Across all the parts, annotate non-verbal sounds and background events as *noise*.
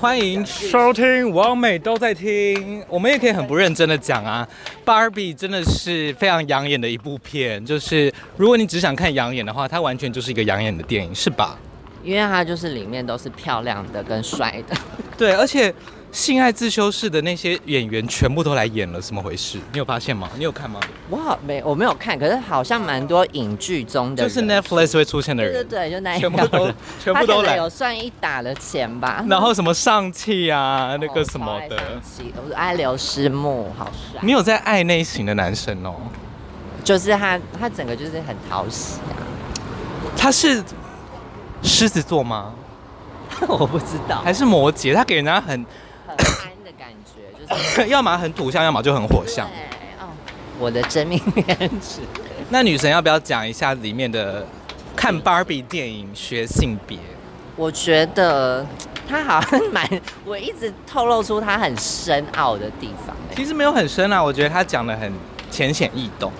欢迎收听，王美都在听。我们也可以很不认真的讲啊，《Barbie》真的是非常养眼的一部片。就是如果你只想看养眼的话，它完全就是一个养眼的电影，是吧？因为它就是里面都是漂亮的跟帅的。对，而且。性爱自修室的那些演员全部都来演了，怎么回事？你有发现吗？你有看吗？我好没，我没有看，可是好像蛮多影剧中的，就是 Netflix 会出现的人，对对对，就那一全部都全部都来，有算一打的钱吧。然后什么上气啊，那个什么的，我爱刘诗木，好帅。你有在爱那型的男生哦？就是他，他整个就是很讨喜啊。他是狮子座吗？*laughs* 我不知道，还是摩羯？他给人家很。*laughs* 要么很土象，要么就很火象。哦，我的真命天子。那女神要不要讲一下里面的看芭比电影学性别？我觉得她好像蛮，我一直透露出她很深奥的地方。其实没有很深啊，我觉得她讲的很浅显易懂，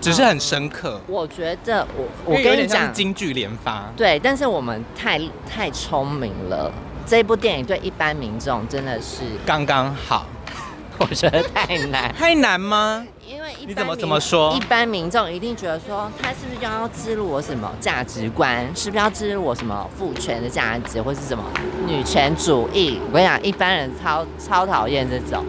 只是很深刻。嗯、我觉得我我跟你讲，京剧连发。对，但是我们太太聪明了。这部电影对一般民众真的是刚刚好，*laughs* 我觉得太难，太难吗？因为你怎么怎么说？一般民众一定觉得说，他是不是要植入我什么价值观？是不是要植入我什么父权的价值，或是什么女权主义？我跟你讲，一般人超超讨厌这种。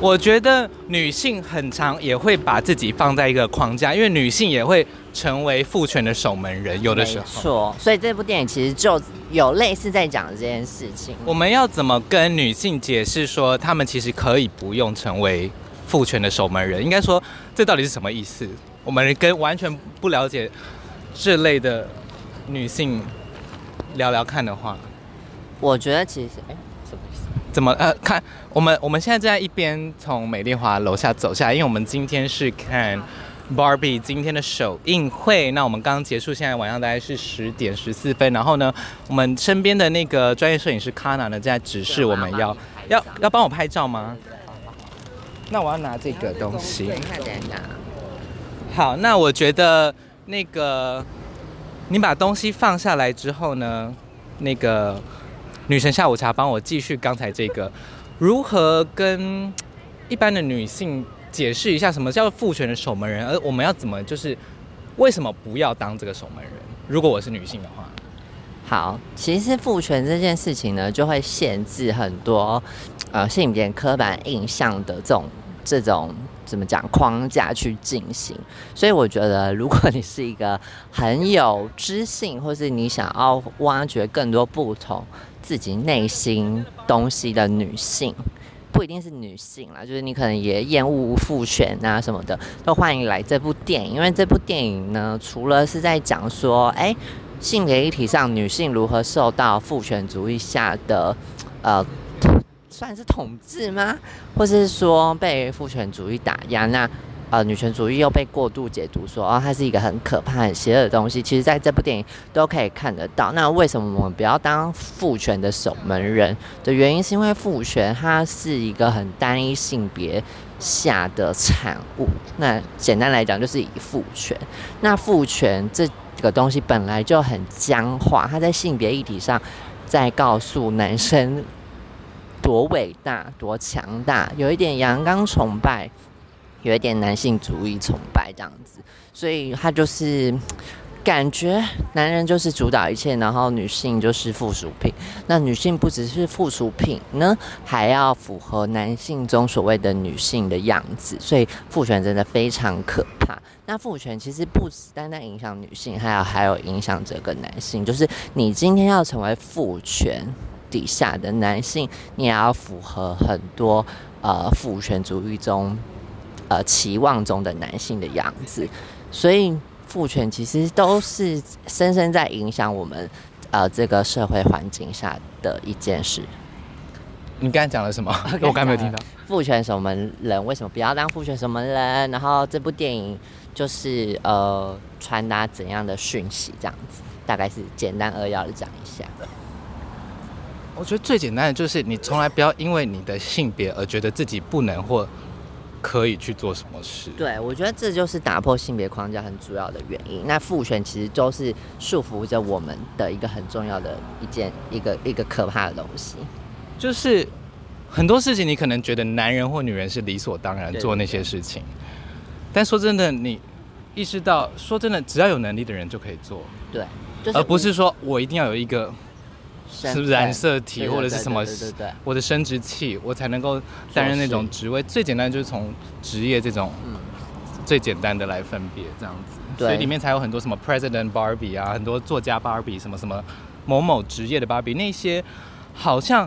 我觉得女性很常也会把自己放在一个框架，因为女性也会成为父权的守门人，有的时候。错，所以这部电影其实就有类似在讲这件事情。我们要怎么跟女性解释说，她们其实可以不用成为父权的守门人？应该说，这到底是什么意思？我们跟完全不了解这类的女性聊聊看的话，我觉得其实，哎。怎么呃看我们我们现在在一边从美丽华楼下走下来，因为我们今天是看 Barbie 今天的首映会。那我们刚刚结束，现在晚上大概是十点十四分。然后呢，我们身边的那个专业摄影师 Kana 呢，在指示我们要要要帮我拍照吗？那我要拿这个东西。等一下，等一下。好，那我觉得那个你把东西放下来之后呢，那个。女神下午茶，帮我继续刚才这个，如何跟一般的女性解释一下什么叫父权的守门人，而我们要怎么就是为什么不要当这个守门人？如果我是女性的话，好，其实父权这件事情呢，就会限制很多呃性别刻板印象的这种这种怎么讲框架去进行，所以我觉得如果你是一个很有知性，或是你想要挖掘更多不同。自己内心东西的女性，不一定是女性啦，就是你可能也厌恶父权啊什么的，都欢迎来这部电影。因为这部电影呢，除了是在讲说，哎、性别议题上女性如何受到父权主义下的，呃，算是统治吗？或是说被父权主义打压？那呃，女权主义又被过度解读说，哦，它是一个很可怕、很邪恶的东西。其实，在这部电影都可以看得到。那为什么我们不要当父权的守门人的原因，是因为父权它是一个很单一性别下的产物。那简单来讲，就是以父权。那父权这个东西本来就很僵化，它在性别议题上在告诉男生多伟大、多强大，有一点阳刚崇拜。有一点男性主义崇拜这样子，所以他就是感觉男人就是主导一切，然后女性就是附属品。那女性不只是附属品呢，还要符合男性中所谓的女性的样子。所以父权真的非常可怕。那父权其实不只单单影响女性，还有还有影响这个男性。就是你今天要成为父权底下的男性，你也要符合很多呃父权主义中。呃，期望中的男性的样子，所以父权其实都是深深在影响我们呃这个社会环境下的一件事。你刚才讲了什么 *laughs* 我刚才没有听到。父权什么人为什么不要当父权什么人？然后这部电影就是呃传达怎样的讯息？这样子，大概是简单扼要的讲一下。我觉得最简单的就是你从来不要因为你的性别而觉得自己不能或。可以去做什么事。对，我觉得这就是打破性别框架很主要的原因。那父权其实都是束缚着我们的一个很重要的一件一个一个可怕的东西。就是很多事情，你可能觉得男人或女人是理所当然做那些事情，但说真的，你意识到，说真的，只要有能力的人就可以做。对，就是、而不是说我一定要有一个。是不是染色体或者是什么？我的生殖器，我才能够担任那种职位。最简单就是从职业这种最简单的来分别这样子。所以里面才有很多什么 President Barbie 啊，很多作家 Barbie 什么什么某某职业的 Barbie，那些好像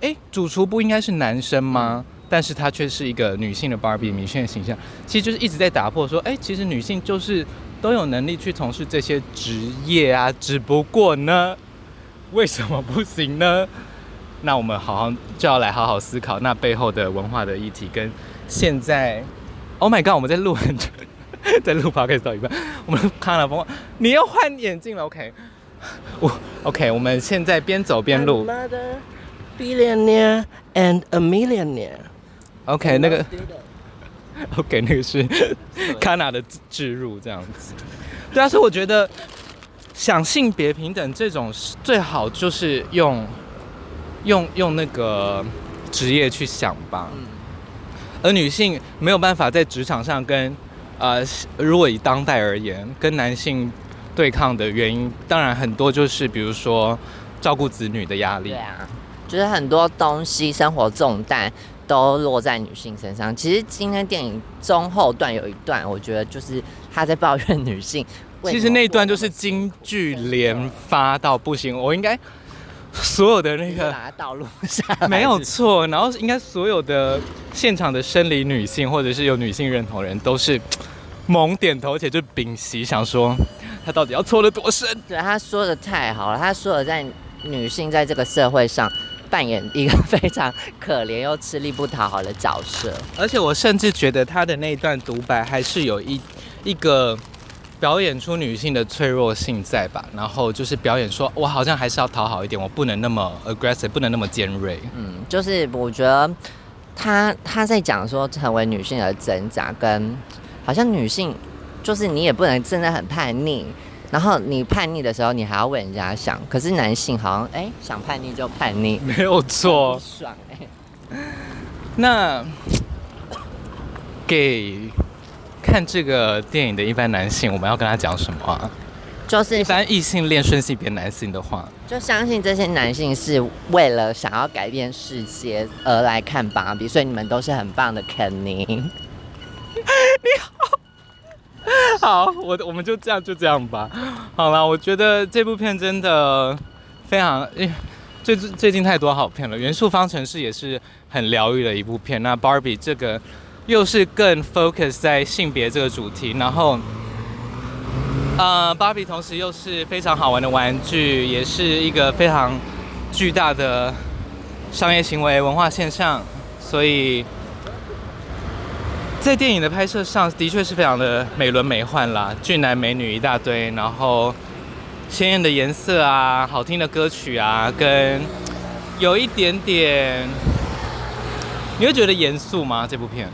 哎、欸，主厨不应该是男生吗？但是他却是一个女性的 Barbie 女性的形象，其实就是一直在打破说，哎、欸，其实女性就是都有能力去从事这些职业啊，只不过呢。为什么不行呢？那我们好好就要来好好思考那背后的文化的议题跟现在。Oh my god！我们在录很久，*laughs* 在录 podcast 到一半，我们看了风，你要换眼镜了？OK，我 OK，我们现在边走边录。Billionaire and a millionaire。OK，那个 *laughs* OK，那个是 Kana 的置入这样子。对啊，所以我觉得。想性别平等这种最好就是用用用那个职业去想吧，而女性没有办法在职场上跟呃，如果以当代而言，跟男性对抗的原因，当然很多就是比如说照顾子女的压力。对啊，就是很多东西生活重担都落在女性身上。其实今天电影中后段有一段，我觉得就是他在抱怨女性。其实那段就是京剧连发到不行，我应该所有的那个把它导录下，没有错。然后应该所有的现场的生理女性或者是有女性认同人都是猛点头，而且就屏息想说他到底要错得多深？对，他说的太好了，他说的在女性在这个社会上扮演一个非常可怜又吃力不讨好的角色。而且我甚至觉得他的那一段独白还是有一一个。表演出女性的脆弱性在吧，然后就是表演说，我好像还是要讨好一点，我不能那么 aggressive，不能那么尖锐。嗯，就是我觉得他他在讲说成为女性的挣扎，跟好像女性就是你也不能真的很叛逆，然后你叛逆的时候你还要为人家想，可是男性好像哎想叛逆就叛逆，*laughs* 没有错，*laughs* 爽哎。那给。看这个电影的一般男性，我们要跟他讲什么啊？就是一般异性恋顺性别男性的话，就相信这些男性是为了想要改变世界而来看芭比，所以你们都是很棒的肯尼。*laughs* 你好，好，我我们就这样就这样吧。好了，我觉得这部片真的非常，最最近太多好片了。元素方程式也是很疗愈的一部片。那芭比这个。又是更 focus 在性别这个主题，然后，呃，芭比同时又是非常好玩的玩具，也是一个非常巨大的商业行为、文化现象，所以在电影的拍摄上的确是非常的美轮美奂啦，俊男美女一大堆，然后鲜艳的颜色啊，好听的歌曲啊，跟有一点点，你会觉得严肃吗？这部片？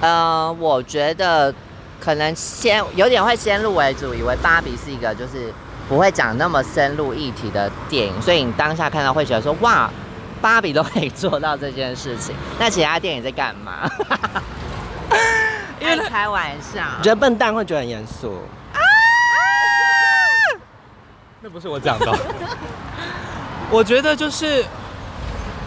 呃，我觉得可能先有点会先入为主，以为芭比是一个就是不会讲那么深入议题的电影，所以你当下看到会觉得说哇，芭比都可以做到这件事情，那其他电影在干嘛？*laughs* 因为开玩笑，觉得笨蛋会觉得很严肃啊？那不是我讲的，我觉得就是。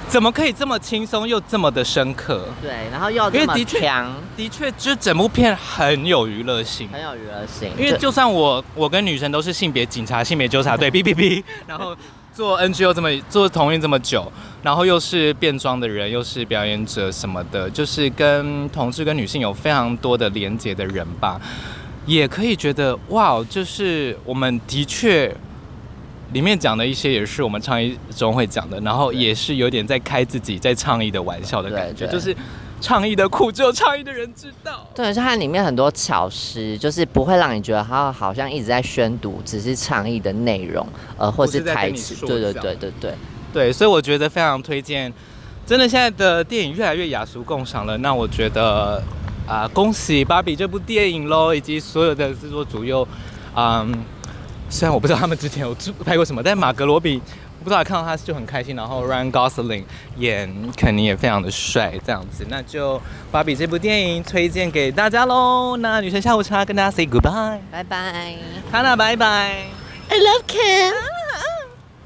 怎么可以这么轻松又这么的深刻？对，然后又这么强，的确，就是整部片很有娱乐性，很有娱乐性。因为就算我我跟女神都是性别警察、性别纠察队 *laughs* 哔哔哔然后做 N G O 这么做同运这么久，然后又是变装的人，又是表演者什么的，就是跟同志跟女性有非常多的连结的人吧，也可以觉得哇，就是我们的确。里面讲的一些也是我们倡议中会讲的，然后也是有点在开自己在倡议的玩笑的感觉，就是倡议的苦只有倡议的人知道。对，是它里面很多巧思，就是不会让你觉得它好像一直在宣读只是倡议的内容，呃，或是台词。对对对对对对，所以我觉得非常推荐。真的，现在的电影越来越雅俗共赏了，那我觉得啊、呃，恭喜芭比这部电影喽，以及所有的制作组又，嗯，虽然我不知道他们之前有拍过什么，但马格罗比我。不知道看到他就很开心，然后 Ryan Gosling 演肯定也非常的帅，这样子，那就芭比这部电影推荐给大家喽。那女神下午茶跟大家 say goodbye，拜拜，哈娜拜拜，I love Ken。